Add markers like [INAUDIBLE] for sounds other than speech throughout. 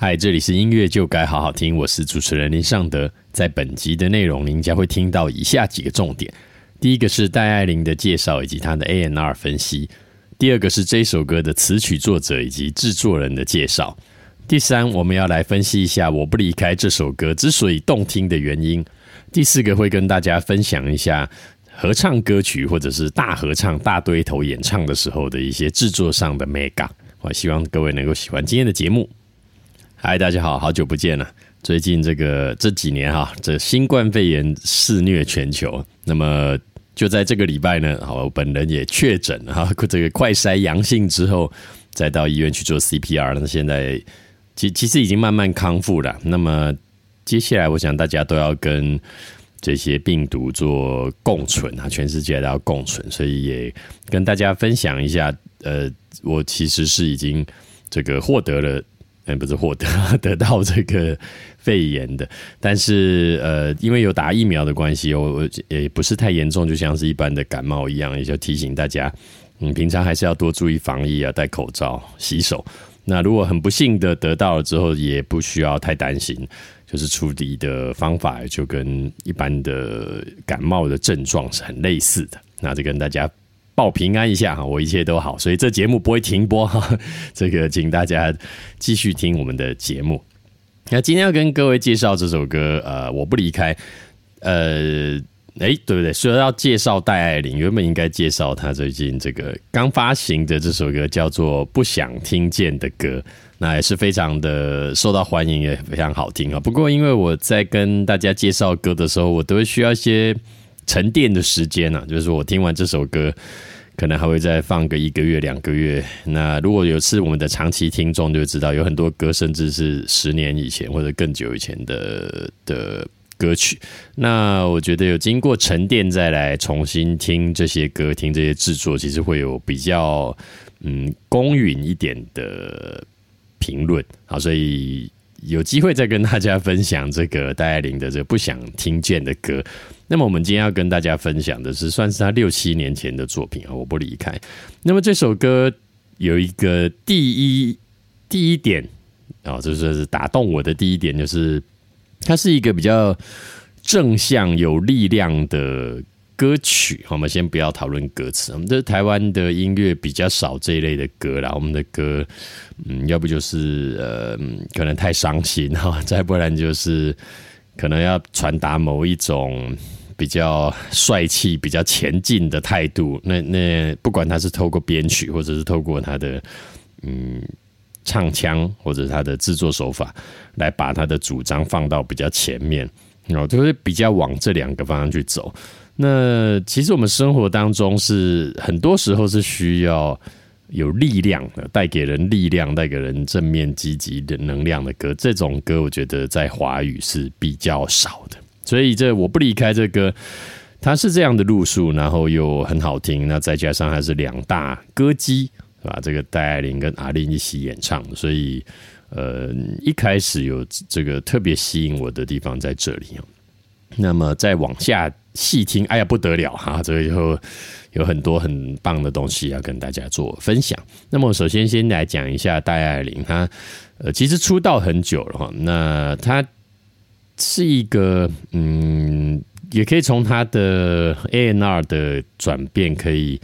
嗨，这里是音乐就该好好听，我是主持人林尚德。在本集的内容，您将会听到以下几个重点：第一个是戴爱玲的介绍以及她的 A N R 分析；第二个是这首歌的词曲作者以及制作人的介绍；第三，我们要来分析一下《我不离开》这首歌之所以动听的原因；第四个会跟大家分享一下合唱歌曲或者是大合唱、大堆头演唱的时候的一些制作上的 mega。我希望各位能够喜欢今天的节目。嗨，大家好，好久不见了。最近这个这几年哈，这新冠肺炎肆虐全球。那么就在这个礼拜呢，好，我本人也确诊哈，这个快筛阳性之后，再到医院去做 CPR。那现在其其实已经慢慢康复了。那么接下来，我想大家都要跟这些病毒做共存啊，全世界都要共存。所以也跟大家分享一下，呃，我其实是已经这个获得了。不是获得 [LAUGHS] 得到这个肺炎的，但是呃，因为有打疫苗的关系，我我也不是太严重，就像是一般的感冒一样，也就提醒大家，嗯，平常还是要多注意防疫啊，戴口罩、洗手。那如果很不幸的得到了之后，也不需要太担心，就是处理的方法就跟一般的感冒的症状是很类似的。那就跟大家。报平安一下哈，我一切都好，所以这节目不会停播哈。[LAUGHS] 这个请大家继续听我们的节目。那今天要跟各位介绍这首歌，呃，我不离开。呃，哎，对不对？说要介绍戴爱玲，原本应该介绍她最近这个刚发行的这首歌，叫做《不想听见的歌》，那也是非常的受到欢迎，也非常好听啊。不过因为我在跟大家介绍歌的时候，我都会需要一些。沉淀的时间呢，就是我听完这首歌，可能还会再放个一个月、两个月。那如果有次我们的长期听众就知道，有很多歌甚至是十年以前或者更久以前的的歌曲。那我觉得有经过沉淀再来重新听这些歌，听这些制作，其实会有比较嗯公允一点的评论。好，所以有机会再跟大家分享这个戴爱玲的这不想听见的歌。那么我们今天要跟大家分享的是，算是他六七年前的作品啊，我不离开。那么这首歌有一个第一第一点啊，就是打动我的第一点，就是它是一个比较正向、有力量的歌曲。我们先不要讨论歌词，我们这台湾的音乐比较少这一类的歌啦。我们的歌，嗯，要不就是呃，可能太伤心哈，再不然就是可能要传达某一种。比较帅气、比较前进的态度，那那不管他是透过编曲，或者是透过他的嗯唱腔，或者他的制作手法，来把他的主张放到比较前面，然后就会比较往这两个方向去走。那其实我们生活当中是很多时候是需要有力量的，带给人力量、带给人正面积极的能量的歌。这种歌，我觉得在华语是比较少的。所以这我不离开这歌，它是这样的路数，然后又很好听。那再加上还是两大歌姬，是吧？这个戴爱玲跟阿玲一起演唱，所以呃，一开始有这个特别吸引我的地方在这里那么再往下细听，哎呀不得了哈！这个以后有很多很棒的东西要跟大家做分享。那么首先先来讲一下戴爱玲，她呃其实出道很久了哈，那她。是一个嗯，也可以从他的 A N R 的转变，可以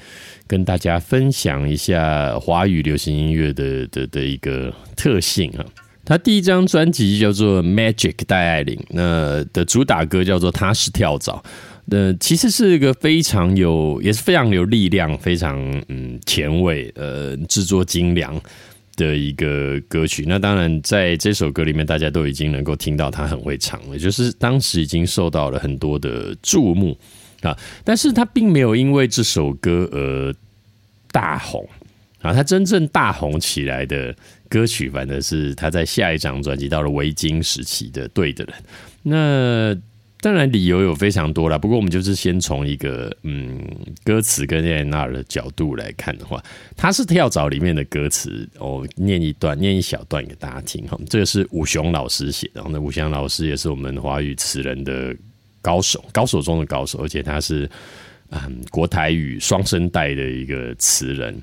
跟大家分享一下华语流行音乐的的的一个特性啊。他第一张专辑叫做《Magic》戴爱玲，那的主打歌叫做《他是跳蚤》，那其实是一个非常有，也是非常有力量，非常嗯前卫，呃，制作精良。的一个歌曲，那当然在这首歌里面，大家都已经能够听到他很会唱了，就是当时已经受到了很多的注目啊，但是他并没有因为这首歌而大红啊，他真正大红起来的歌曲，反正是他在下一张专辑到了维京时期的《对的人》那。当然，理由有非常多了。不过，我们就是先从一个嗯歌词跟叶娜的角度来看的话，它是跳蚤里面的歌词。我念一段，念一小段给大家听哈。这个是武雄老师写的，然后呢，武雄老师也是我们华语词人的高手，高手中的高手，而且他是嗯国台语双声带的一个词人。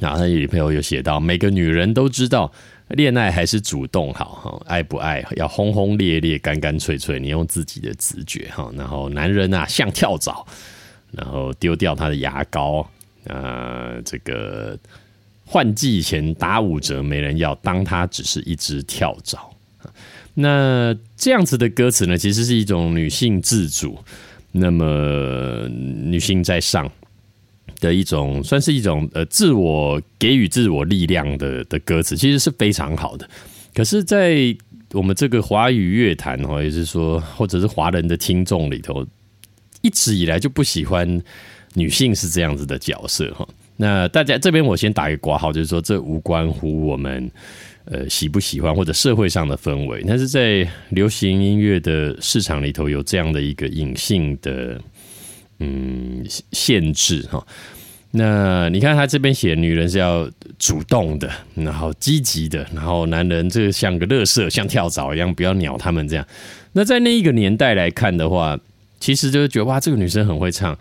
然后他女朋友有写到，每个女人都知道，恋爱还是主动好哈，爱不爱要轰轰烈烈、干干脆脆，你用自己的直觉哈。然后男人啊，像跳蚤，然后丢掉他的牙膏，呃，这个换季前打五折，没人要，当他只是一只跳蚤。那这样子的歌词呢，其实是一种女性自主，那么女性在上。的一种算是一种呃自我给予自我力量的的歌词，其实是非常好的。可是，在我们这个华语乐坛哈，也是说，或者是华人的听众里头，一直以来就不喜欢女性是这样子的角色哈。那大家这边我先打一个挂号，就是说这无关乎我们呃喜不喜欢或者社会上的氛围，但是在流行音乐的市场里头有这样的一个隐性的。嗯，限制哈。那你看他这边写，女人是要主动的，然后积极的，然后男人这个像个乐色，像跳蚤一样，不要鸟他们这样。那在那一个年代来看的话，其实就是觉得哇，这个女生很会唱，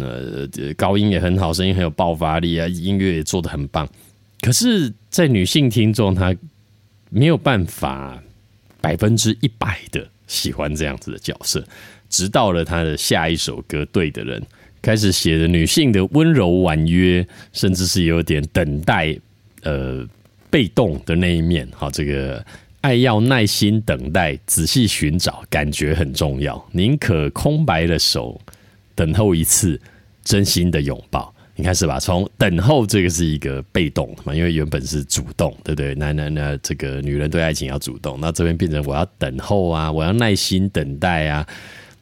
呃，高音也很好，声音很有爆发力啊，音乐也做的很棒。可是，在女性听众，她没有办法百分之一百的喜欢这样子的角色。直到了他的下一首歌《对的人》，开始写的女性的温柔婉约，甚至是有点等待、呃被动的那一面。好，这个爱要耐心等待，仔细寻找，感觉很重要。宁可空白的手，等候一次真心的拥抱。你看是吧？从等候这个是一个被动嘛，因为原本是主动，对不对？男人呢，这个女人对爱情要主动，那这边变成我要等候啊，我要耐心等待啊。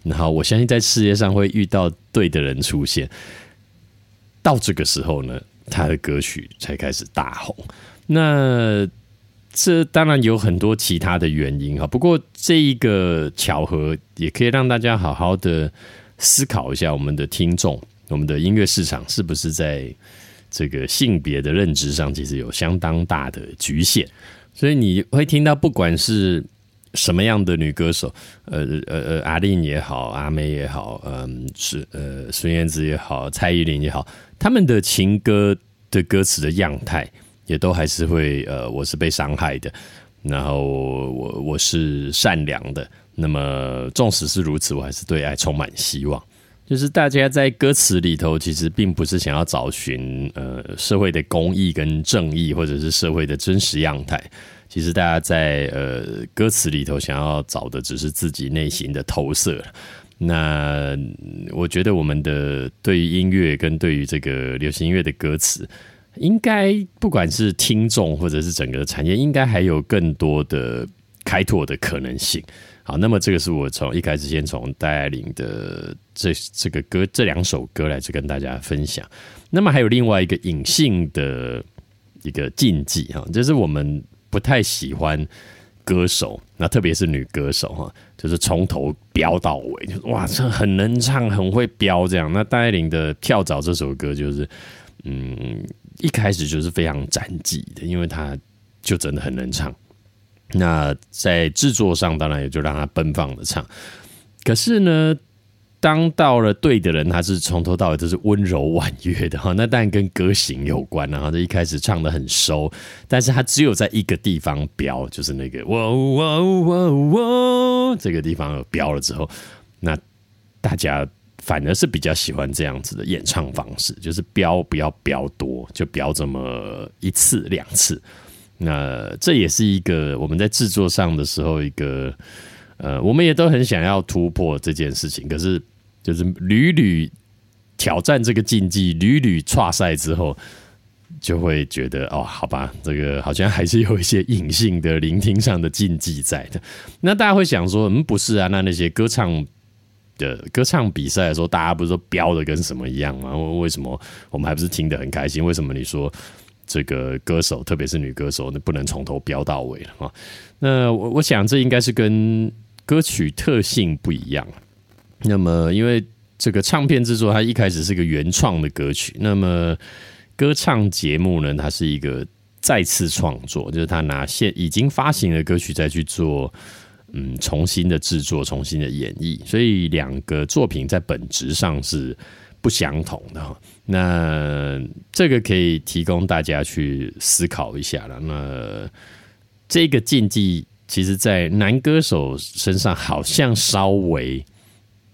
然后我相信，在世界上会遇到对的人出现，到这个时候呢，他的歌曲才开始大红。那这当然有很多其他的原因哈，不过这一个巧合也可以让大家好好的思考一下，我们的听众，我们的音乐市场是不是在这个性别的认知上，其实有相当大的局限。所以你会听到，不管是什么样的女歌手？呃呃呃，阿令也好，阿妹也好，嗯，是呃孙燕姿也好，蔡依林也好，他们的情歌的歌词的样态，也都还是会呃，我是被伤害的，然后我我是善良的。那么，纵使是如此，我还是对爱充满希望。就是大家在歌词里头，其实并不是想要找寻呃社会的公义跟正义，或者是社会的真实样态。其实大家在呃歌词里头想要找的只是自己内心的投射。那我觉得我们的对于音乐跟对于这个流行音乐的歌词，应该不管是听众或者是整个产业，应该还有更多的开拓的可能性。好，那么这个是我从一开始先从戴爱玲的这这个歌这两首歌来去跟大家分享。那么还有另外一个隐性的一个禁忌哈，就是我们。不太喜欢歌手，那特别是女歌手哈，就是从头飙到尾，就哇，这很能唱，很会飙这样。那戴爱玲的《跳蚤》这首歌就是，嗯，一开始就是非常斩技的，因为她就真的很能唱。那在制作上，当然也就让她奔放的唱。可是呢？当到了对的人，他是从头到尾都是温柔婉约的哈。[LAUGHS] 那当然跟歌型有关，然后这一开始唱的很收，但是他只有在一个地方飙，就是那个哇哇哇哇这个地方飙了之后，那大家反而是比较喜欢这样子的演唱方式，就是飙不要飙多，就飙这么一次两次。那这也是一个我们在制作上的时候一个呃，我们也都很想要突破这件事情，可是。就是屡屡挑战这个禁忌，屡屡跨赛之后，就会觉得哦，好吧，这个好像还是有一些隐性的聆听上的禁忌在的。那大家会想说，嗯，不是啊，那那些歌唱的歌唱比赛的时候，大家不是说飙的跟什么一样吗？为什么我们还不是听得很开心？为什么你说这个歌手，特别是女歌手，那不能从头飙到尾了啊？那我我想，这应该是跟歌曲特性不一样。那么，因为这个唱片制作，它一开始是个原创的歌曲。那么，歌唱节目呢，它是一个再次创作，就是他拿现已经发行的歌曲再去做，嗯，重新的制作、重新的演绎。所以，两个作品在本质上是不相同的。那这个可以提供大家去思考一下了。那这个禁忌，其实在男歌手身上好像稍微。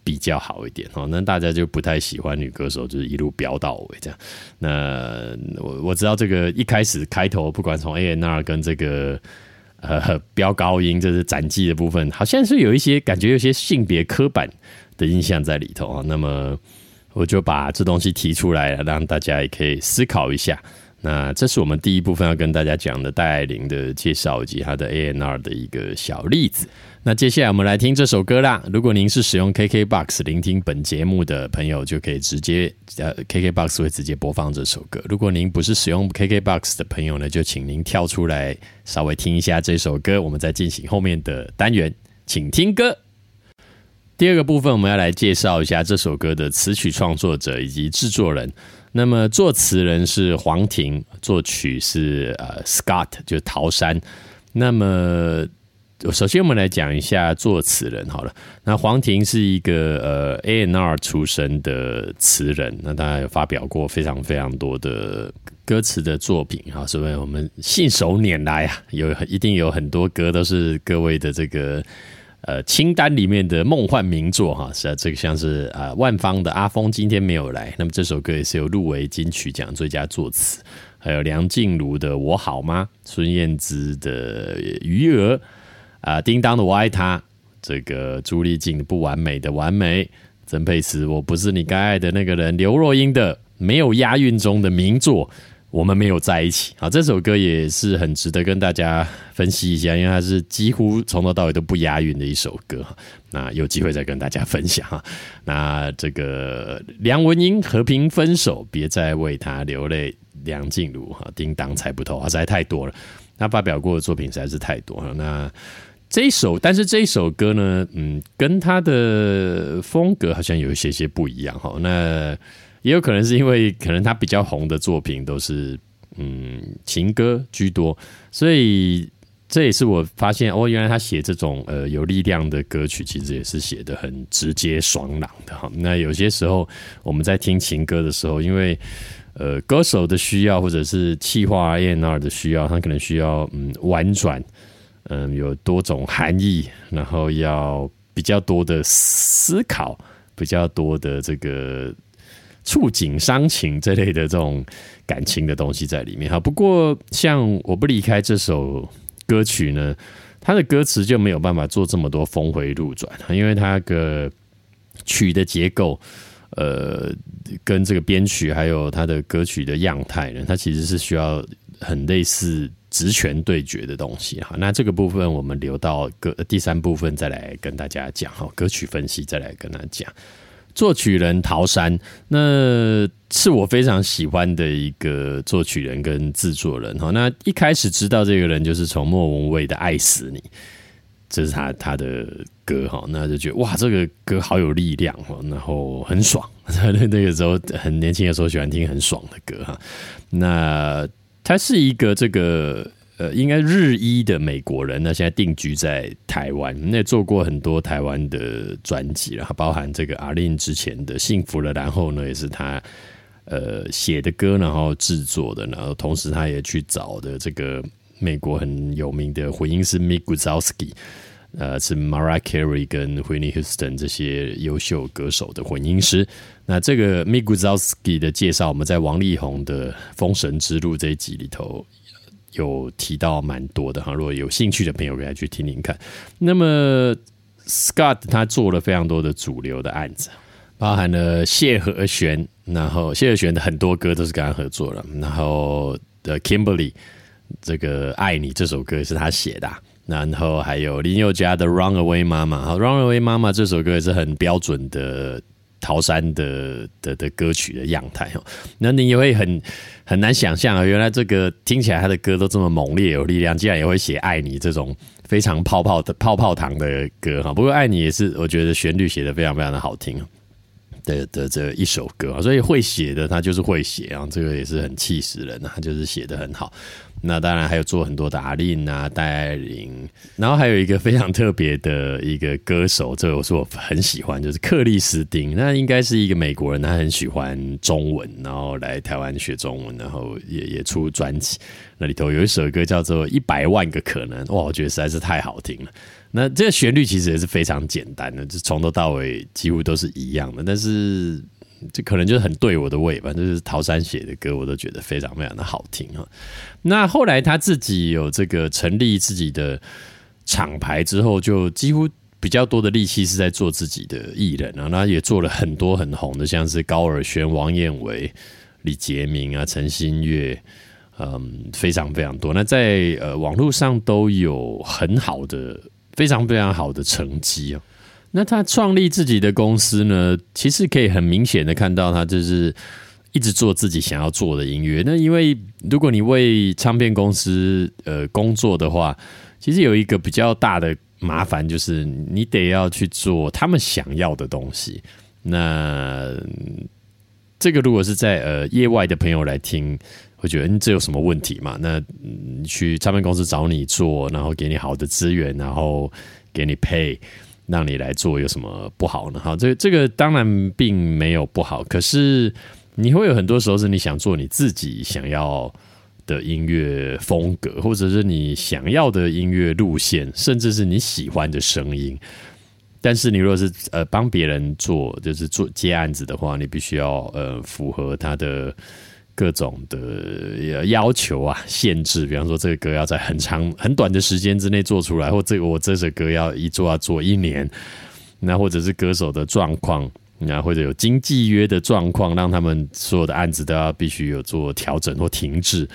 比较好一点哦，那大家就不太喜欢女歌手，就是一路飙到尾这样。那我我知道这个一开始开头，不管从 A N R 跟这个呃飙高音，这是斩技的部分，好像是有一些感觉，有些性别刻板的印象在里头啊。那么我就把这东西提出来了，让大家也可以思考一下。那这是我们第一部分要跟大家讲的戴爱玲的介绍以及她的 A N R 的一个小例子。那接下来我们来听这首歌啦。如果您是使用 KKBOX 聆听本节目的朋友，就可以直接呃 KKBOX 会直接播放这首歌。如果您不是使用 KKBOX 的朋友呢，就请您跳出来稍微听一下这首歌，我们再进行后面的单元，请听歌。第二个部分我们要来介绍一下这首歌的词曲创作者以及制作人。那么作词人是黄婷，作曲是呃 Scott，就是陶山。那么首先我们来讲一下作词人好了。那黄婷是一个呃 A N R 出身的词人，那他有发表过非常非常多的歌词的作品啊，所以我们信手拈来啊，有一定有很多歌都是各位的这个。呃，清单里面的梦幻名作哈，是啊，这个像是啊，万芳的阿峰今天没有来，那么这首歌也是有入围金曲奖最佳作词，还有梁静茹的我好吗，孙燕姿的余额啊，叮当的我爱他，这个朱丽静不完美的完美，曾沛慈我不是你该爱的那个人，刘若英的没有押韵中的名作。我们没有在一起啊！这首歌也是很值得跟大家分析一下，因为它是几乎从头到尾都不押韵的一首歌。那有机会再跟大家分享哈。那这个梁文音和平分手，别再为他流泪。梁静茹哈，叮当猜不透啊，实在太多了。他发表过的作品实在是太多了。那这一首，但是这一首歌呢，嗯，跟他的风格好像有一些些不一样哈。那也有可能是因为可能他比较红的作品都是嗯情歌居多，所以这也是我发现哦，原来他写这种呃有力量的歌曲，其实也是写的很直接爽朗的哈。那有些时候我们在听情歌的时候，因为呃歌手的需要或者是气化 A N R 的需要，他可能需要嗯婉转，嗯有多种含义，然后要比较多的思考，比较多的这个。触景伤情这类的这种感情的东西在里面哈。不过像我不离开这首歌曲呢，它的歌词就没有办法做这么多峰回路转，因为它个曲的结构，呃，跟这个编曲还有它的歌曲的样态呢，它其实是需要很类似职权对决的东西哈。那这个部分我们留到歌第三部分再来跟大家讲哈，歌曲分析再来跟他讲。作曲人陶山，那是我非常喜欢的一个作曲人跟制作人哈。那一开始知道这个人，就是从莫文蔚的《爱死你》，这是他他的歌哈，那就觉得哇，这个歌好有力量哈，然后很爽。[LAUGHS] 那个时候很年轻的时候，喜欢听很爽的歌哈。那他是一个这个。呃，应该日裔的美国人，那现在定居在台湾，那做过很多台湾的专辑了，包含这个阿令之前的《幸福了》，然后呢，也是他呃写的歌，然后制作的，然后同时他也去找的这个美国很有名的混音师 Mick Guzowski，呃，是 Mariah Carey 跟 Whitney Houston 这些优秀歌手的混音师。那这个 Miguzowski 的介绍，我们在王力宏的《封神之路》这一集里头。有提到蛮多的哈，如果有兴趣的朋友可以去听听看。那么 Scott 他做了非常多的主流的案子，包含了谢和弦，然后谢和弦的很多歌都是跟他合作了。然后的 Kimberly 这个爱你这首歌是他写的，然后还有林宥嘉的 Run Away 妈妈，好 Run Away 妈妈这首歌也是很标准的。桃山的的的歌曲的样态哦，那你也会很很难想象啊，原来这个听起来他的歌都这么猛烈有力量，竟然也会写爱你这种非常泡泡的泡泡糖的歌哈。不过爱你也是我觉得旋律写的非常非常的好听的的这一首歌啊，所以会写的他就是会写啊，这个也是很气死人啊，他就是写的很好。那当然还有做很多的阿令啊、戴爱玲，然后还有一个非常特别的一个歌手，这个我说我很喜欢，就是克里斯汀。那应该是一个美国人，他很喜欢中文，然后来台湾学中文，然后也也出专辑。那里头有一首歌叫做《一百万个可能》，哇，我觉得实在是太好听了。那这个旋律其实也是非常简单的，就从头到尾几乎都是一样的，但是。这可能就是很对我的胃吧，就是陶山写的歌，我都觉得非常非常的好听哈。那后来他自己有这个成立自己的厂牌之后，就几乎比较多的力气是在做自己的艺人啊。那也做了很多很红的，像是高尔宣、王彦伟、李杰明啊、陈新月，嗯，非常非常多。那在呃网络上都有很好的、非常非常好的成绩哦。那他创立自己的公司呢？其实可以很明显的看到，他就是一直做自己想要做的音乐。那因为如果你为唱片公司呃工作的话，其实有一个比较大的麻烦，就是你得要去做他们想要的东西。那这个如果是在呃业外的朋友来听，会觉得嗯这有什么问题嘛？那去唱片公司找你做，然后给你好的资源，然后给你配。让你来做有什么不好呢？好，这这个当然并没有不好，可是你会有很多时候是你想做你自己想要的音乐风格，或者是你想要的音乐路线，甚至是你喜欢的声音。但是你如果是呃帮别人做，就是做接案子的话，你必须要呃符合他的。各种的要求啊，限制，比方说这个歌要在很长很短的时间之内做出来，或这个我这首歌要一做要做一年，那或者是歌手的状况，那或者有经纪约的状况，让他们所有的案子都要必须有做调整或停滞，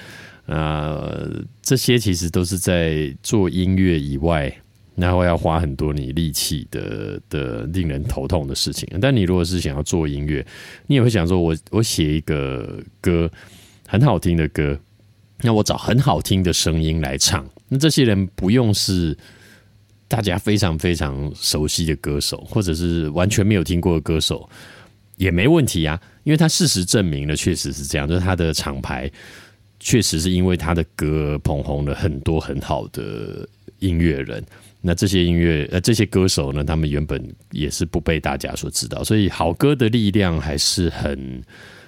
啊，这些其实都是在做音乐以外。然后要花很多你力气的的令人头痛的事情，但你如果是想要做音乐，你也会想说，我我写一个歌很好听的歌，那我找很好听的声音来唱，那这些人不用是大家非常非常熟悉的歌手，或者是完全没有听过的歌手也没问题啊，因为他事实证明了确实是这样，就是他的厂牌确实是因为他的歌捧红了很多很好的音乐人。那这些音乐呃，这些歌手呢，他们原本也是不被大家所知道，所以好歌的力量还是很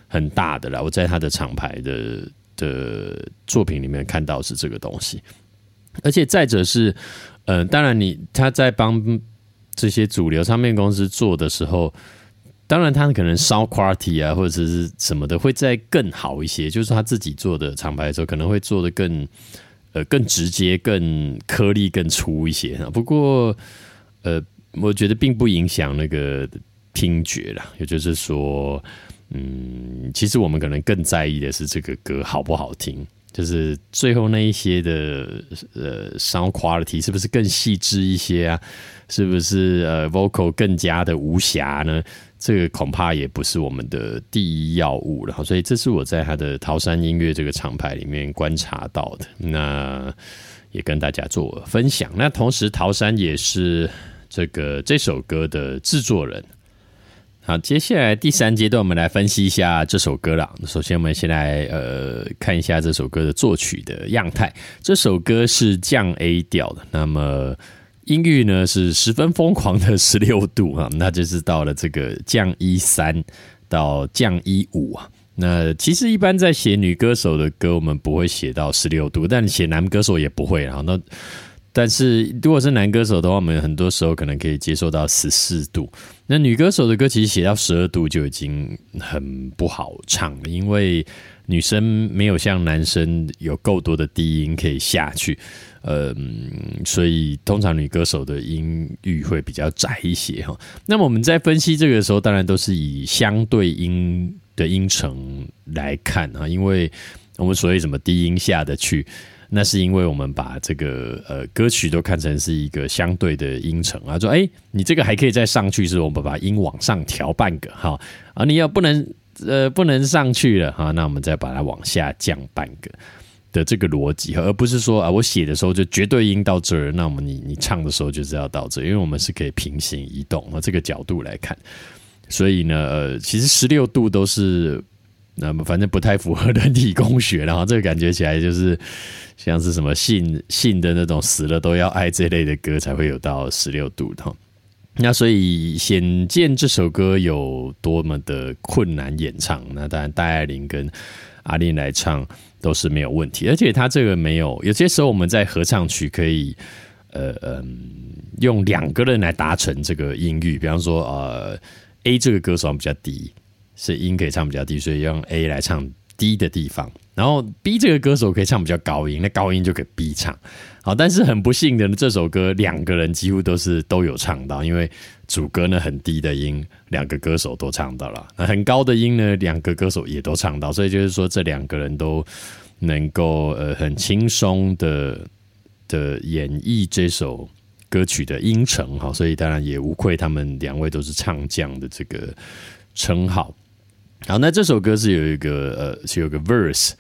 很大的啦。我在他的厂牌的的作品里面看到是这个东西，而且再者是，呃，当然你他在帮这些主流唱片公司做的时候，当然他可能烧 quality 啊或者是什么的会再更好一些，就是他自己做的厂牌的时候可能会做的更。呃，更直接、更颗粒更粗一些不过，呃，我觉得并不影响那个听觉啦。也就是说，嗯，其实我们可能更在意的是这个歌好不好听，就是最后那一些的呃 sound quality 是不是更细致一些啊？是不是呃 vocal 更加的无瑕呢？这个恐怕也不是我们的第一要务了，所以这是我在他的桃山音乐这个厂牌里面观察到的，那也跟大家做分享。那同时，桃山也是这个这首歌的制作人。好，接下来第三阶段，我们来分析一下这首歌了。首先，我们先来呃看一下这首歌的作曲的样态。这首歌是降 A 调的，那么。音域呢是十分疯狂的十六度啊，那就是到了这个降一三到降一五啊。那其实一般在写女歌手的歌，我们不会写到十六度，但写男歌手也不会啊。那但是如果是男歌手的话，我们很多时候可能可以接受到十四度。那女歌手的歌其实写到十二度就已经很不好唱了，因为女生没有像男生有够多的低音可以下去。呃，所以通常女歌手的音域会比较窄一些哈。那么我们在分析这个的时候，当然都是以相对音的音程来看啊，因为我们所谓什么低音下的去，那是因为我们把这个呃歌曲都看成是一个相对的音程啊，说哎，你这个还可以再上去，是我们把音往上调半个哈啊，你要不能呃不能上去了哈，那我们再把它往下降半个。的这个逻辑，而不是说啊，我写的时候就绝对音到这儿，那么你你唱的时候就是要到这，因为我们是可以平行移动啊，这个角度来看，所以呢，呃，其实十六度都是那么反正不太符合 [LAUGHS] 人体工学，然后这个感觉起来就是像是什么信信的那种死了都要爱这类的歌才会有到十六度的。那所以显见这首歌有多么的困难演唱。那当然戴爱玲跟阿林来唱都是没有问题，而且他这个没有有些时候我们在合唱曲可以呃嗯用两个人来达成这个音域，比方说呃 A 这个歌手比较低。是音可以唱比较低，所以用 A 来唱低的地方。然后 B 这个歌手可以唱比较高音，那高音就给 B 唱。好，但是很不幸的，这首歌两个人几乎都是都有唱到，因为主歌呢很低的音，两个歌手都唱到了；那很高的音呢，两个歌手也都唱到。所以就是说，这两个人都能够呃很轻松的的演绎这首歌曲的音程哈，所以当然也无愧他们两位都是唱将的这个称号。好，那这首歌是有一个呃，是有个 verse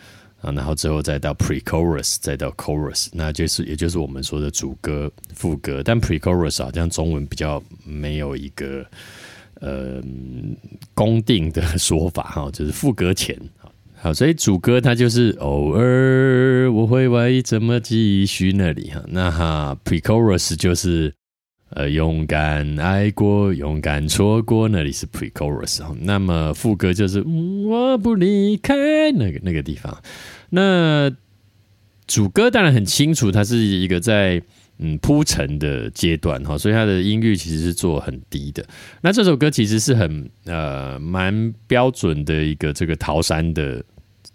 啊，然后之后再到 pre-chorus，再到 chorus，那就是也就是我们说的主歌、副歌。但 pre-chorus 好像中文比较没有一个呃公定的 [LAUGHS] 说法哈，就是副歌前。好，所以主歌它就是偶尔我会怀疑怎么继续那里哈，那哈 pre-chorus 就是。呃，勇敢爱过，勇敢错过，那里是 pre-chorus 哈。那么副歌就是我不离开那个那个地方。那主歌当然很清楚，它是一个在嗯铺陈的阶段哈，所以它的音域其实是做很低的。那这首歌其实是很呃蛮标准的一个这个桃山的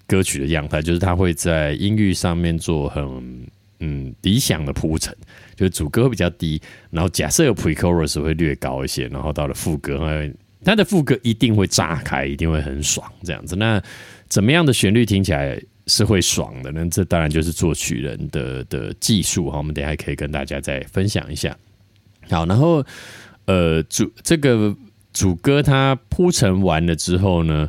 歌曲的样态，就是它会在音域上面做很。嗯，理想的铺陈就是主歌比较低，然后假设有 pre-chorus 会略高一些，然后到了副歌，它的副歌一定会炸开，一定会很爽这样子。那怎么样的旋律听起来是会爽的呢？这当然就是作曲人的的技术哈。我们等下可以跟大家再分享一下。好，然后呃主这个主歌它铺陈完了之后呢，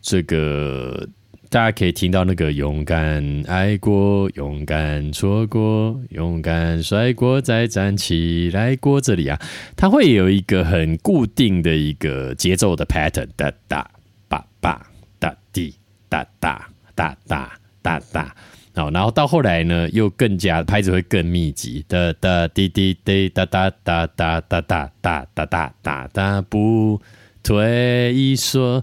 这个。大家可以听到那个勇敢爱过，勇敢错过，勇敢摔过再站起来过。这里啊，它会有一个很固定的一个节奏的 pattern，哒哒吧吧哒滴哒哒哒哒哒哒。好，然后到后来呢，又更加拍子会更密集，哒哒滴滴滴哒哒哒哒哒哒哒哒哒哒哒不退缩。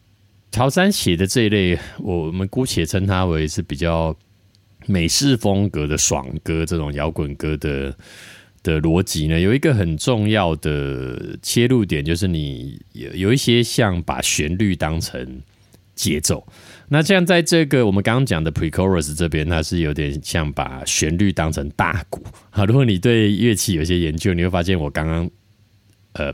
乔山写的这一类，我们姑且称它为是比较美式风格的爽歌，这种摇滚歌的的逻辑呢，有一个很重要的切入点，就是你有有一些像把旋律当成节奏。那像在这个我们刚刚讲的 pre-chorus 这边，它是有点像把旋律当成大鼓。啊，如果你对乐器有些研究，你会发现我刚刚呃。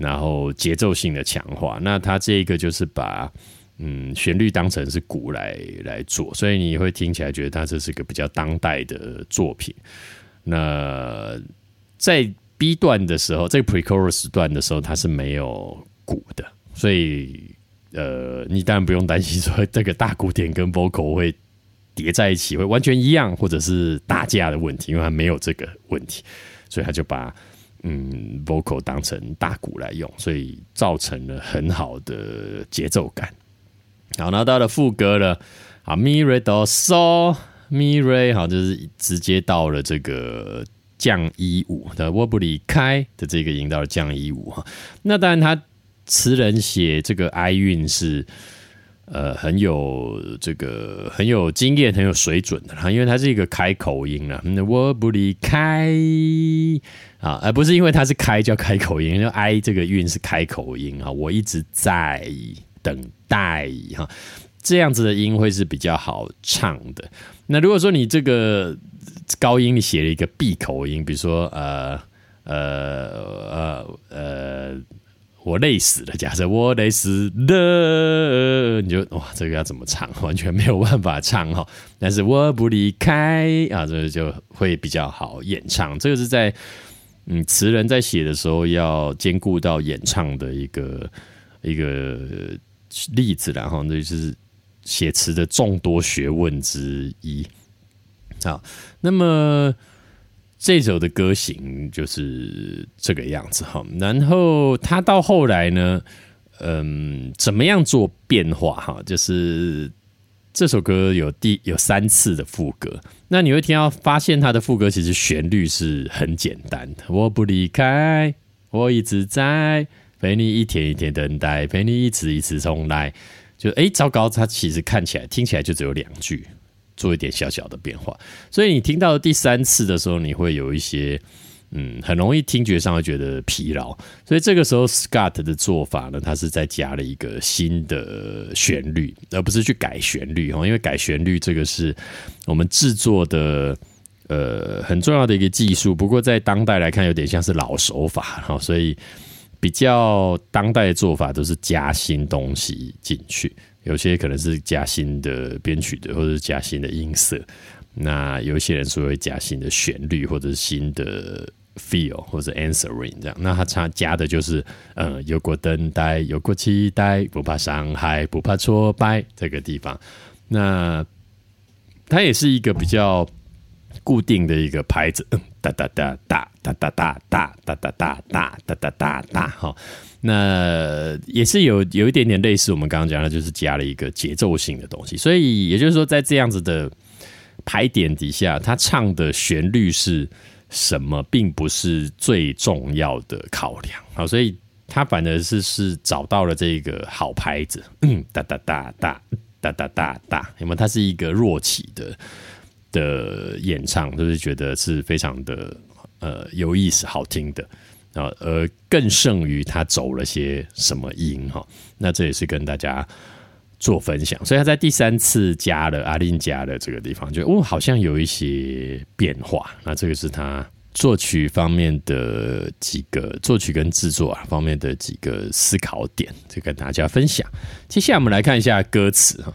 然后节奏性的强化，那它这个就是把嗯旋律当成是鼓来来做，所以你会听起来觉得它这是个比较当代的作品。那在 B 段的时候，这个 Pre-chorus 段的时候，它是没有鼓的，所以呃，你当然不用担心说这个大鼓点跟 Vocal 会叠在一起会完全一样，或者是打架的问题，因为它没有这个问题，所以他就把。嗯，vocal 当成大鼓来用，所以造成了很好的节奏感。好，那到了副歌了，好，mi re do so，mi re 好，就是直接到了这个降一五的我不离开的这个音到了降一五哈。那当然，他词人写这个哀韵是呃很有这个很有经验、很有水准的啦，因为它是一个开口音了。我不离开啊，而不是因为它是开叫开口音，就 I 这个韵是开口音啊。我一直在等待哈，这样子的音会是比较好唱的。那如果说你这个高音你写了一个闭口音，比如说呃呃呃呃，我累死了。假设我累死了，你就哇，这个要怎么唱？完全没有办法唱哈。但是我不离开啊，这个就会比较好演唱。这个是在嗯词人在写的时候要兼顾到演唱的一个一个例子，然后那就是写词的众多学问之一。好，那么这首的歌型就是这个样子哈。然后他到后来呢，嗯，怎么样做变化哈？就是这首歌有第有三次的副歌，那你会听到发现它的副歌其实旋律是很简单的。我不离开，我一直在陪你一天一天等待，陪你一次一次重来。就哎，糟糕，它其实看起来听起来就只有两句。做一点小小的变化，所以你听到第三次的时候，你会有一些嗯，很容易听觉上会觉得疲劳。所以这个时候，Scott 的做法呢，他是在加了一个新的旋律，而不是去改旋律哈。因为改旋律这个是我们制作的呃很重要的一个技术，不过在当代来看，有点像是老手法哈。所以比较当代的做法都是加新东西进去。有些可能是加新的编曲的，或者是加新的音色。那有一些人说会加新的旋律，或者是新的 feel，或者 answering 这样。那他加加的就是，嗯，有过等待，有过期待，不怕伤害，不怕挫败这个地方。那它也是一个比较固定的一个拍子，哒哒哒哒哒哒哒哒哒哒哒哒哒哒哒哒，哈。那也是有有一点点类似我们刚刚讲的，就是加了一个节奏性的东西。所以也就是说，在这样子的拍点底下，他唱的旋律是什么，并不是最重要的考量。好，所以他反而是是找到了这个好拍子，哒哒哒哒哒哒哒哒，因为他？是一个弱起的的演唱，就是觉得是非常的呃有意思、好听的。啊，而更胜于他走了些什么音哈？那这也是跟大家做分享。所以他在第三次加了阿林加的这个地方，就哦，好像有一些变化。那这个是他作曲方面的几个作曲跟制作啊方面的几个思考点，就跟大家分享。接下来我们来看一下歌词哈，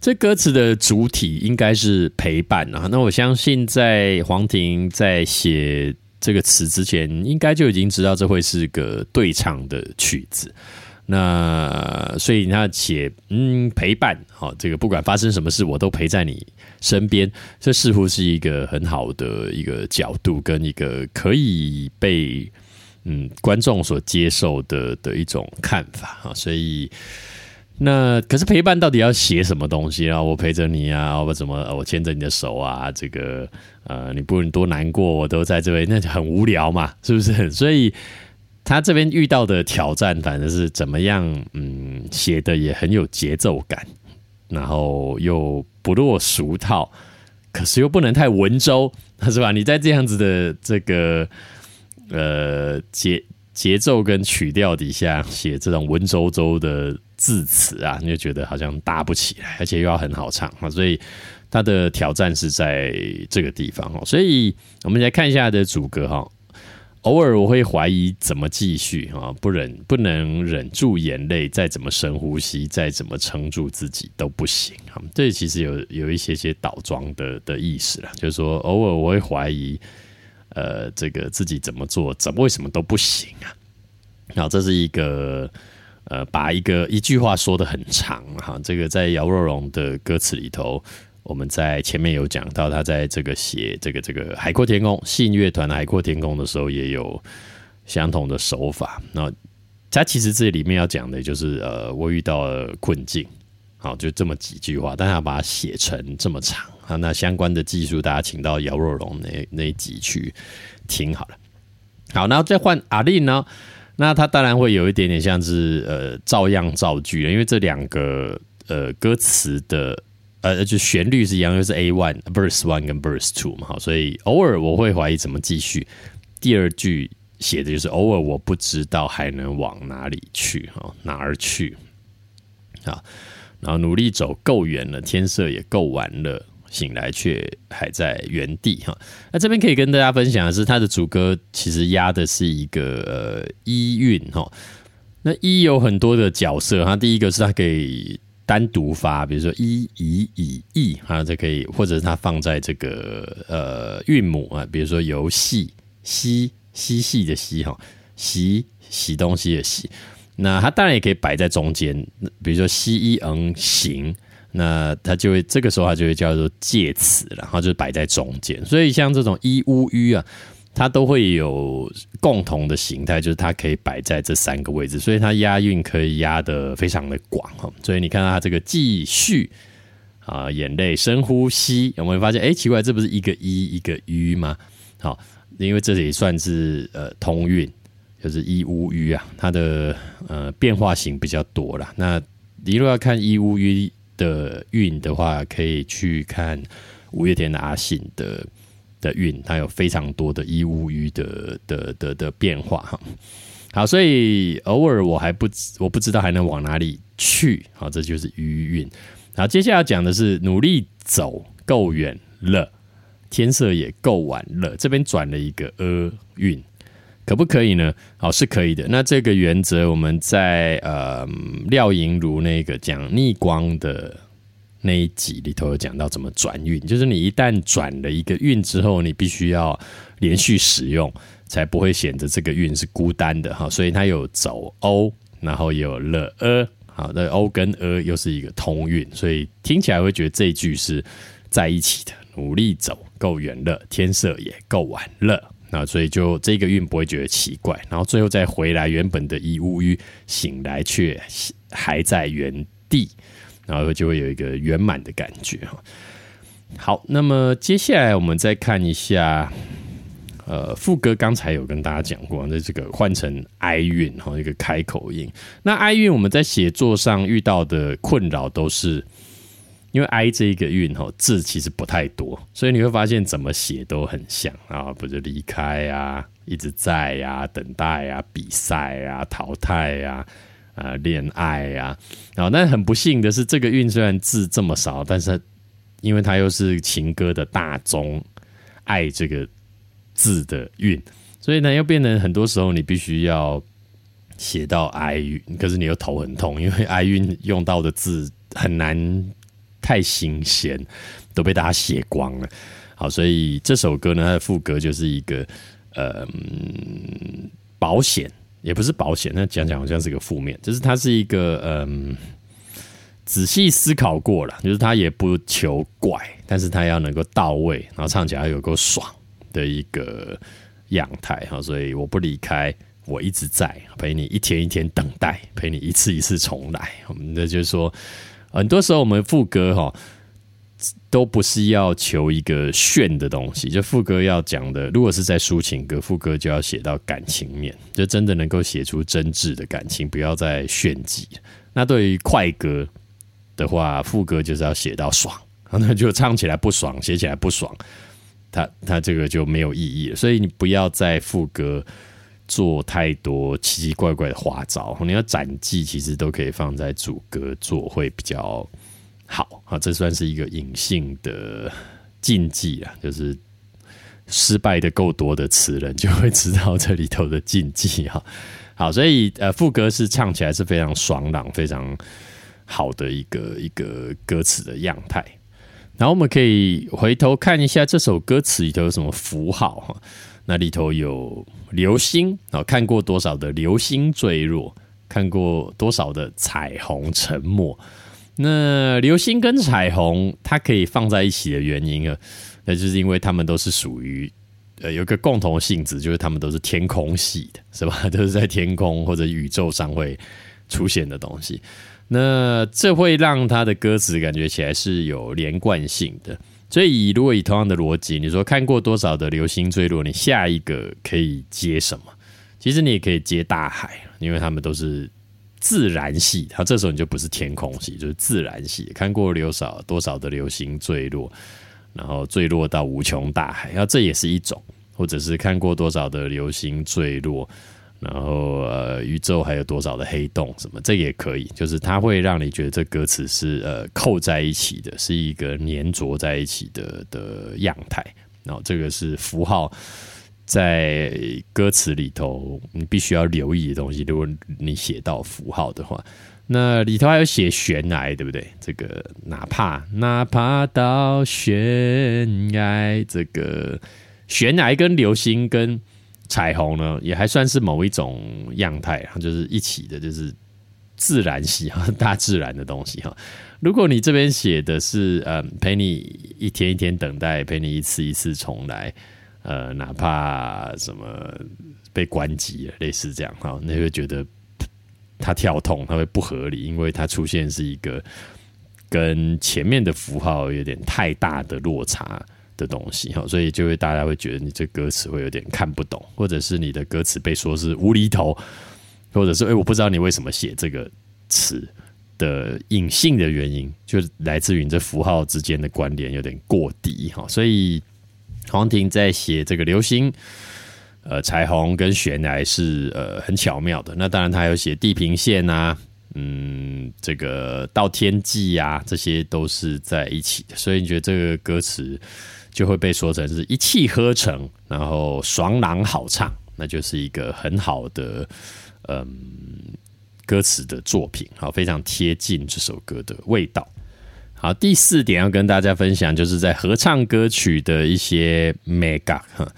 这歌词的主体应该是陪伴啊。那我相信在黄庭在写。这个词之前应该就已经知道这会是个对唱的曲子，那所以他写嗯陪伴好，这个不管发生什么事，我都陪在你身边，这似乎是一个很好的一个角度跟一个可以被嗯观众所接受的的一种看法啊，所以。那可是陪伴到底要写什么东西啊？我陪着你啊，我怎么我牵着你的手啊？这个呃，你不论多难过，我都在这边，那就很无聊嘛，是不是？所以他这边遇到的挑战，反正是怎么样？嗯，写的也很有节奏感，然后又不落俗套，可是又不能太文绉，是吧？你在这样子的这个呃节节奏跟曲调底下写这种文绉绉的。字词啊，你就觉得好像搭不起来，而且又要很好唱啊，所以他的挑战是在这个地方哦。所以我们来看一下他的主歌哈。偶尔我会怀疑怎么继续啊，不忍不能忍住眼泪，再怎么深呼吸，再怎么撑住自己都不行啊。这其实有有一些些倒装的的意思了，就是说偶尔我会怀疑，呃，这个自己怎么做，怎么为什么都不行啊？好，这是一个。呃，把一个一句话说的很长哈，这个在姚若龙的歌词里头，我们在前面有讲到，他在这个写这个这个海阔天空信乐团的海阔天空的时候，也有相同的手法。那他其实这里面要讲的就是呃，我遇到了困境，好，就这么几句话，但他把它写成这么长啊。那相关的技术，大家请到姚若龙那那集去听好了。好，然后再换阿丽呢。那他当然会有一点点像是呃照样造句了因为这两个呃歌词的呃就旋律是一样，就是 A one verse one 跟 verse two 嘛，好，所以偶尔我会怀疑怎么继续。第二句写的就是偶尔我不知道还能往哪里去哈，哪儿去啊？然后努力走够远了，天色也够晚了。醒来却还在原地哈，那这边可以跟大家分享的是，他的主歌其实压的是一个呃一韵哈。那一有很多的角色，他第一个是他给单独发，比如说一以以意啊，这可以，或者是它放在这个呃韵母啊，比如说游戏嬉嬉戏的嬉哈，洗洗东西的洗。那它当然也可以摆在中间，比如说西一嗯行。那它就会这个时候它就会叫做介词，然后就摆在中间。所以像这种一乌吁啊，它都会有共同的形态，就是它可以摆在这三个位置，所以它押韵可以押的非常的广哈。所以你看到它这个继续啊，眼泪深呼吸，有没有发现？哎，奇怪，这不是一个一一个吁吗？好，因为这里算是呃通韵，就是一乌吁啊，它的呃变化型比较多了。那你如果要看一乌吁。的韵的话，可以去看五月天的阿信的的韵，它有非常多的一乌鱼的的的的变化哈。好，所以偶尔我还不我不知道还能往哪里去，好，这就是余韵。好，接下来讲的是努力走够远了，天色也够晚了，这边转了一个呃韵。可不可以呢？好，是可以的。那这个原则，我们在呃廖莹如那个讲逆光的那一集里头有讲到怎么转运，就是你一旦转了一个运之后，你必须要连续使用，才不会显得这个运是孤单的哈。所以它有走欧然后有了呃好，那欧跟呃又是一个通运，所以听起来会觉得这句是在一起的。努力走够远了，天色也够晚了。那所以就这个运不会觉得奇怪，然后最后再回来原本的一乌鱼醒来却还在原地，然后就会有一个圆满的感觉哈。好，那么接下来我们再看一下，呃，副歌刚才有跟大家讲过，那这个换成哀韵哈，一个开口音。那哀韵我们在写作上遇到的困扰都是。因为 I 这一个韵哈字其实不太多，所以你会发现怎么写都很像啊，不就离开呀、一直在呀、等待呀、比赛呀、淘汰呀、啊恋爱呀，啊，但很不幸的是，这个运虽然字这么少，但是因为它又是情歌的大宗，爱这个字的运，所以呢，又变成很多时候你必须要写到哀韵，可是你又头很痛，因为哀韵用到的字很难。太新鲜，都被大家写光了。好，所以这首歌呢，它的副歌就是一个呃保险，也不是保险，那讲讲好像是个负面，就是它是一个嗯仔细思考过了，就是它也不求怪，但是它要能够到位，然后唱起来有够爽的一个样态。哈，所以我不离开，我一直在陪你，一天一天等待，陪你一次一次重来。我们的就是说。很多时候，我们副歌哈都不是要求一个炫的东西，就副歌要讲的，如果是在抒情歌，副歌就要写到感情面，就真的能够写出真挚的感情，不要再炫技。那对于快歌的话，副歌就是要写到爽，[LAUGHS] 那就唱起来不爽，写起来不爽，它它这个就没有意义了。所以你不要在副歌。做太多奇奇怪怪的花招，你要斩技其实都可以放在主歌做会比较好啊。这算是一个隐性的禁忌啊，就是失败的够多的词人就会知道这里头的禁忌哈。好，所以呃副歌是唱起来是非常爽朗、非常好的一个一个歌词的样态。然后我们可以回头看一下这首歌词里头有什么符号哈。那里头有流星啊，看过多少的流星坠落，看过多少的彩虹沉没。那流星跟彩虹它可以放在一起的原因啊，那就是因为它们都是属于呃有一个共同性质，就是它们都是天空系的，是吧？[LAUGHS] 都是在天空或者宇宙上会出现的东西。那这会让它的歌词感觉起来是有连贯性的。所以，如果以同样的逻辑，你说看过多少的流星坠落，你下一个可以接什么？其实你也可以接大海，因为他们都是自然系，然后这时候你就不是天空系，就是自然系。看过流少多少的流星坠落，然后坠落到无穷大海，然后这也是一种，或者是看过多少的流星坠落，然后呃宇宙还有多少的黑洞什么，这也可以，就是它会让你觉得这歌词是呃扣在一起的，是一个粘着在一起的的样态。然后这个是符号。在歌词里头，你必须要留意的东西。如果你写到符号的话，那里头还有写悬崖，对不对？这个哪怕哪怕到悬崖，这个悬崖跟流星跟彩虹呢，也还算是某一种样态，就是一起的，就是自然系哈，[LAUGHS] 大自然的东西哈。如果你这边写的是嗯，陪你一天一天等待，陪你一次一次重来。呃，哪怕什么被关机，类似这样哈，你会觉得它跳痛，它会不合理，因为它出现是一个跟前面的符号有点太大的落差的东西哈，所以就会大家会觉得你这歌词会有点看不懂，或者是你的歌词被说是无厘头，或者是哎，我不知道你为什么写这个词的隐性的原因，就来自于你这符号之间的关联有点过低哈，所以。黄庭在写这个流星、呃彩虹跟悬崖是呃很巧妙的。那当然，他有写地平线啊，嗯，这个到天际啊，这些都是在一起。所以你觉得这个歌词就会被说成是一气呵成，然后爽朗好唱，那就是一个很好的嗯歌词的作品，好，非常贴近这首歌的味道。好，第四点要跟大家分享，就是在合唱歌曲的一些 mega 哈。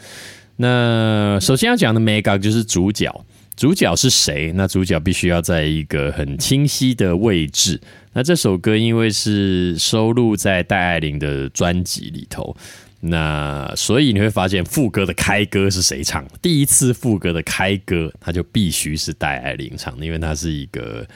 那首先要讲的 mega 就是主角，主角是谁？那主角必须要在一个很清晰的位置。那这首歌因为是收录在戴爱玲的专辑里头，那所以你会发现副歌的开歌是谁唱？第一次副歌的开歌，他就必须是戴爱玲唱，因为它是一个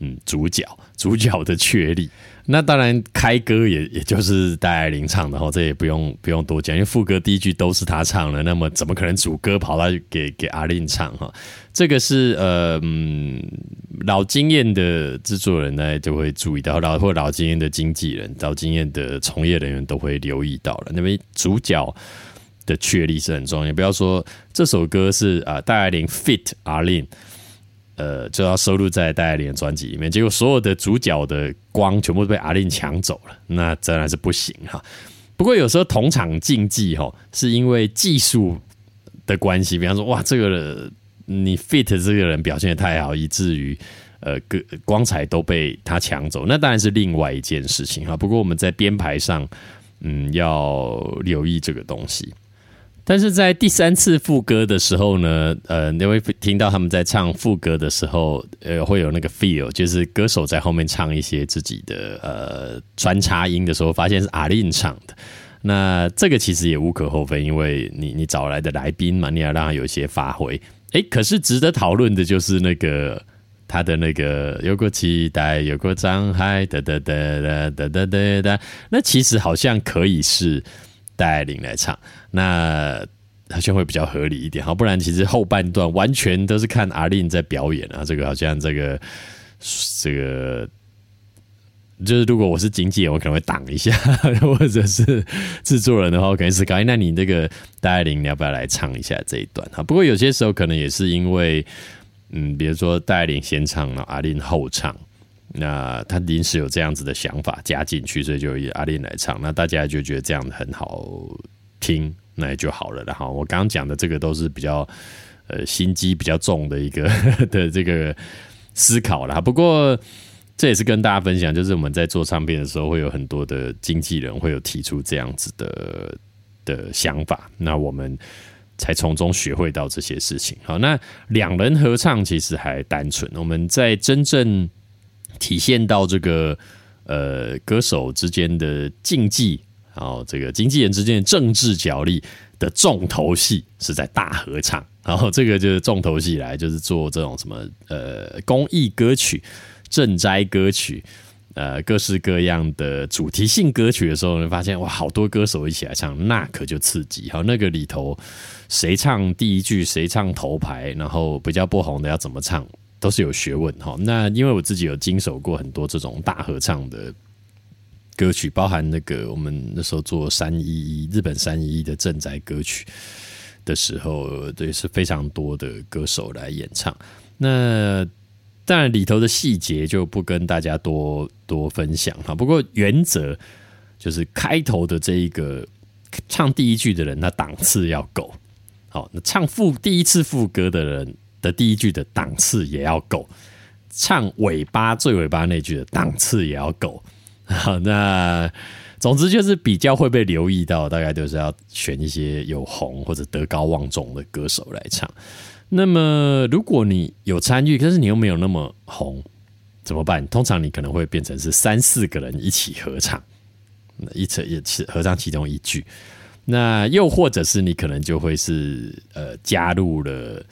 嗯主角，主角的确立。那当然，开歌也也就是戴爱玲唱的哈，这也不用不用多讲，因为副歌第一句都是她唱的，那么怎么可能主歌跑到给给阿玲唱哈？这个是呃嗯老经验的制作人呢就会注意到，老或老经验的经纪人、老经验的从业人员都会留意到了，因为主角的确立是很重要。不要说这首歌是啊戴爱玲 fit 阿玲。呃，就要收录在戴爱玲专辑里面，结果所有的主角的光全部被阿玲抢走了，那真的是不行哈。不过有时候同场竞技哈，是因为技术的关系，比方说哇，这个你 fit 这个人表现的太好，以至于呃，个光彩都被他抢走，那当然是另外一件事情哈。不过我们在编排上，嗯，要留意这个东西。但是在第三次副歌的时候呢，呃，你会听到他们在唱副歌的时候，呃，会有那个 feel，就是歌手在后面唱一些自己的呃穿插音的时候，发现是阿令唱的。那这个其实也无可厚非，因为你你找来的来宾嘛，你要让他有一些发挥。哎，可是值得讨论的就是那个他的那个有过期待，有过障碍，哒哒哒哒哒哒哒哒，那其实好像可以是。戴爱玲来唱，那好像会比较合理一点，好，不然其实后半段完全都是看阿令在表演啊，这个好像这个这个就是如果我是经纪人，我可能会挡一下，[LAUGHS] 或者是制作人的话，我可能是搞，那你这个戴爱玲，你要不要来唱一下这一段啊？不过有些时候可能也是因为，嗯，比如说戴爱玲先唱了，阿令后唱。那他临时有这样子的想法加进去，所以就以阿令来唱，那大家就觉得这样很好听，那也就好了。然后我刚刚讲的这个都是比较呃心机比较重的一个 [LAUGHS] 的这个思考啦。不过这也是跟大家分享，就是我们在做唱片的时候，会有很多的经纪人会有提出这样子的的想法，那我们才从中学会到这些事情。好，那两人合唱其实还单纯，我们在真正。体现到这个呃歌手之间的竞技，然后这个经纪人之间的政治角力的重头戏是在大合唱，然后这个就是重头戏来，就是做这种什么呃公益歌曲、赈灾歌曲，呃各式各样的主题性歌曲的时候，你发现哇，好多歌手一起来唱，那可就刺激。好，那个里头谁唱第一句，谁唱头牌，然后比较不红的要怎么唱。都是有学问哈。那因为我自己有经手过很多这种大合唱的歌曲，包含那个我们那时候做三一一日本三一一的赈灾歌曲的时候，对是非常多的歌手来演唱。那当然里头的细节就不跟大家多多分享哈。不过原则就是开头的这一个唱第一句的人，那档次要够。好，那唱副第一次副歌的人的第一句的档次也要够，唱尾巴最尾巴那句的档次也要够。好，[LAUGHS] 那总之就是比较会被留意到，大概都是要选一些有红或者德高望重的歌手来唱。那么如果你有参与，可是你又没有那么红，怎么办？通常你可能会变成是三四个人一起合唱，一次也是合唱其中一句。那又或者是你可能就会是呃加入了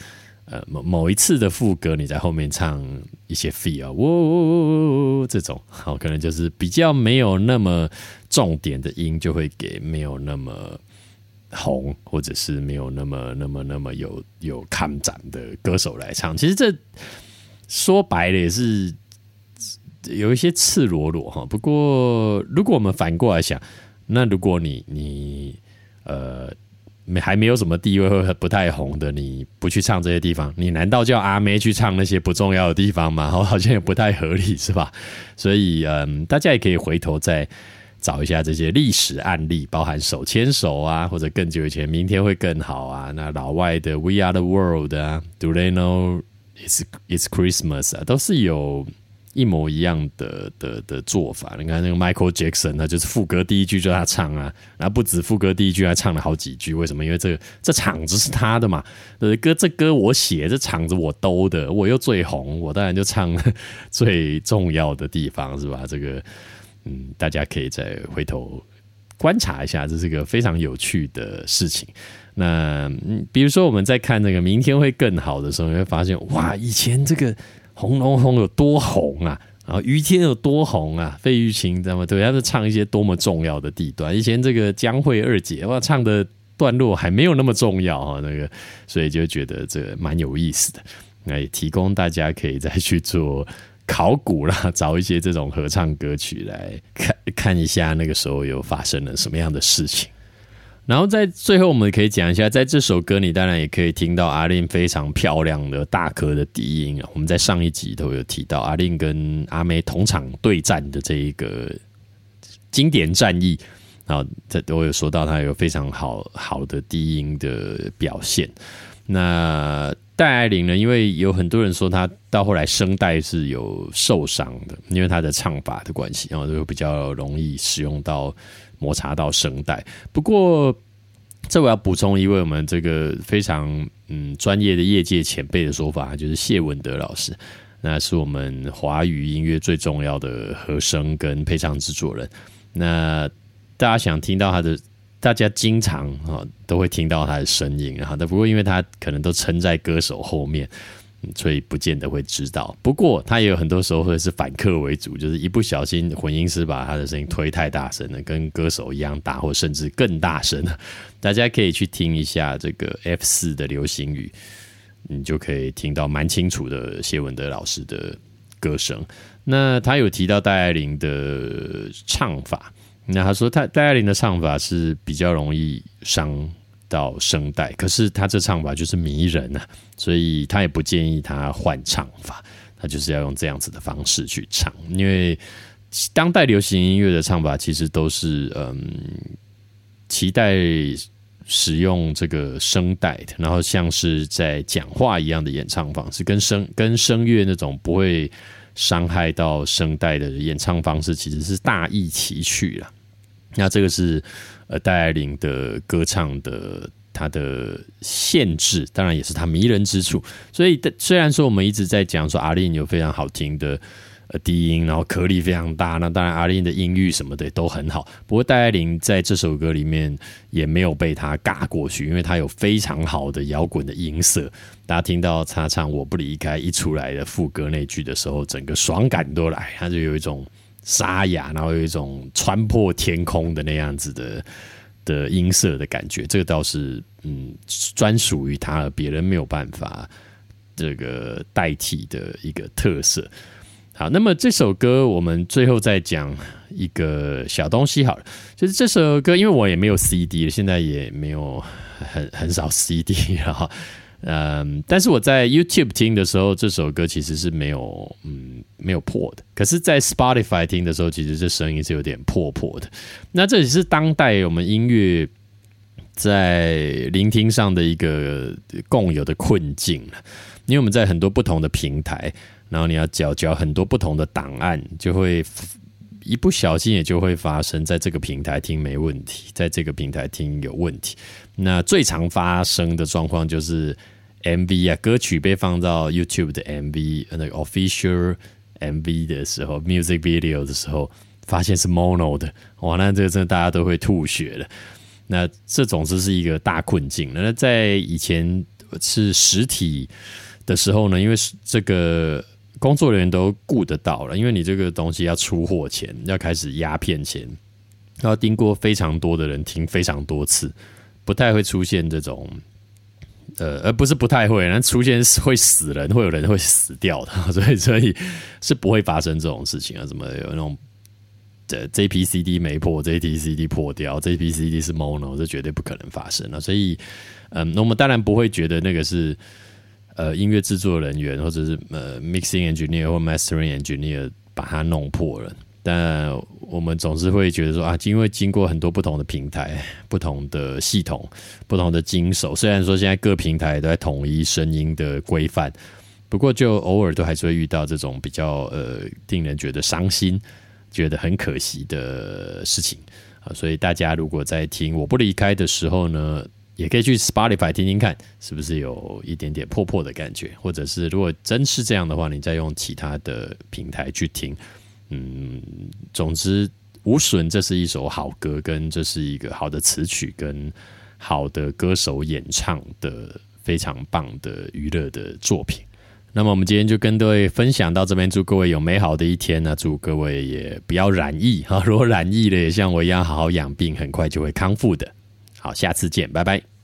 呃某某一次的副歌，你在后面唱一些 feel 喔这种，好可能就是比较没有那么重点的音，就会给没有那么红或者是没有那么那么那么有有看展的歌手来唱。其实这说白了也是有一些赤裸裸哈。不过如果我们反过来想，那如果你你呃，没还没有什么地位或不太红的，你不去唱这些地方，你难道叫阿妹去唱那些不重要的地方吗？[LAUGHS] 好像也不太合理，是吧？所以，嗯，大家也可以回头再找一下这些历史案例，包含手牵手啊，或者更久以前，明天会更好啊。那老外的 We Are the World 啊，Do They Know It's It's Christmas 啊，都是有。一模一样的的的做法，你看那个 Michael Jackson，他就是副歌第一句就他唱啊，然后不止副歌第一句，还唱了好几句。为什么？因为这个这场子是他的嘛，呃，歌这歌我写，这场子我兜的，我又最红，我当然就唱 [LAUGHS] 最重要的地方，是吧？这个，嗯，大家可以再回头观察一下，这是个非常有趣的事情。那比如说我们在看那个明天会更好的时候，你会发现，哇，以前这个。红龙红有多红啊？然后于天有多红啊？费玉清知道吗？对，他是唱一些多么重要的地段。以前这个江蕙二姐哇，唱的段落还没有那么重要啊，那个，所以就觉得这蛮有意思的。那也提供大家可以再去做考古啦，找一些这种合唱歌曲来看看一下，那个时候有发生了什么样的事情。然后在最后，我们可以讲一下，在这首歌里，当然也可以听到阿令非常漂亮的大颗的低音啊。我们在上一集都有提到阿令跟阿妹同场对战的这一个经典战役啊，这都有说到他有非常好好的低音的表现。那戴爱玲呢？因为有很多人说她到后来声带是有受伤的，因为她的唱法的关系，然后就比较容易使用到。摩擦到声带，不过这我要补充一位我们这个非常嗯专业的业界前辈的说法，就是谢文德老师，那是我们华语音乐最重要的和声跟配唱制作人。那大家想听到他的，大家经常啊都会听到他的声音，哈，但不过因为他可能都撑在歌手后面。所以不见得会知道，不过他也有很多时候会是反客为主，就是一不小心混音师把他的声音推太大声了，跟歌手一样大，或甚至更大声。[LAUGHS] 大家可以去听一下这个 F 四的流行语，你就可以听到蛮清楚的谢文德老师的歌声。那他有提到戴爱玲的唱法，那他说他戴爱玲的唱法是比较容易伤。到声带，可是他这唱法就是迷人啊，所以他也不建议他换唱法，他就是要用这样子的方式去唱。因为当代流行音乐的唱法其实都是嗯，期待使用这个声带的，然后像是在讲话一样的演唱方式，跟声跟声乐那种不会伤害到声带的演唱方式，其实是大异其趣了。那这个是。呃，戴爱玲的歌唱的她的限制，当然也是她迷人之处。所以，虽然说我们一直在讲说阿令有非常好听的呃低音，然后颗粒非常大，那当然阿令的音域什么的都很好。不过，戴爱玲在这首歌里面也没有被他尬过去，因为他有非常好的摇滚的音色。大家听到他唱《我不离开》一出来的副歌那句的时候，整个爽感都来，他就有一种。沙哑，然后有一种穿破天空的那样子的的音色的感觉，这个倒是嗯专属于他，别人没有办法这个代替的一个特色。好，那么这首歌我们最后再讲一个小东西好了，就是这首歌，因为我也没有 CD，现在也没有很很少 CD 了哈。嗯，但是我在 YouTube 听的时候，这首歌其实是没有嗯没有破的。可是，在 Spotify 听的时候，其实这声音是有点破破的。那这也是当代我们音乐在聆听上的一个共有的困境，因为我们在很多不同的平台。然后你要缴交很多不同的档案，就会一不小心也就会发生在这个平台听没问题，在这个平台听有问题。那最常发生的状况就是 MV 啊，歌曲被放到 YouTube 的 MV 那个 official MV 的时候，music video 的时候，发现是 mono 的，哇，那这个真的大家都会吐血了。那这总之是一个大困境。那在以前是实体的时候呢，因为这个。工作人员都顾得到了，因为你这个东西要出货前，要开始压片前，要经过非常多的人听非常多次，不太会出现这种，呃，而不是不太会，那出现会死人，会有人会死掉的，[LAUGHS] 所以所以是不会发生这种事情啊，什么有那种这这批 CD 没破，这批 CD 破掉，这批 CD 是 mono，这绝对不可能发生了，所以，嗯，那我们当然不会觉得那个是。呃，音乐制作人员或者是呃，mixing engineer 或 mastering engineer 把它弄破了，但我们总是会觉得说啊，因为经过很多不同的平台、不同的系统、不同的经手，虽然说现在各平台都在统一声音的规范，不过就偶尔都还是会遇到这种比较呃，令人觉得伤心、觉得很可惜的事情啊。所以大家如果在听我不离开的时候呢？也可以去 Spotify 听听看，是不是有一点点破破的感觉？或者是如果真是这样的话，你再用其他的平台去听。嗯，总之无损，这是一首好歌，跟这是一个好的词曲，跟好的歌手演唱的非常棒的娱乐的作品。那么我们今天就跟各位分享到这边，祝各位有美好的一天呢！祝各位也不要染疫哈，如果染疫了，也像我一样好好养病，很快就会康复的。好，下次见，拜拜。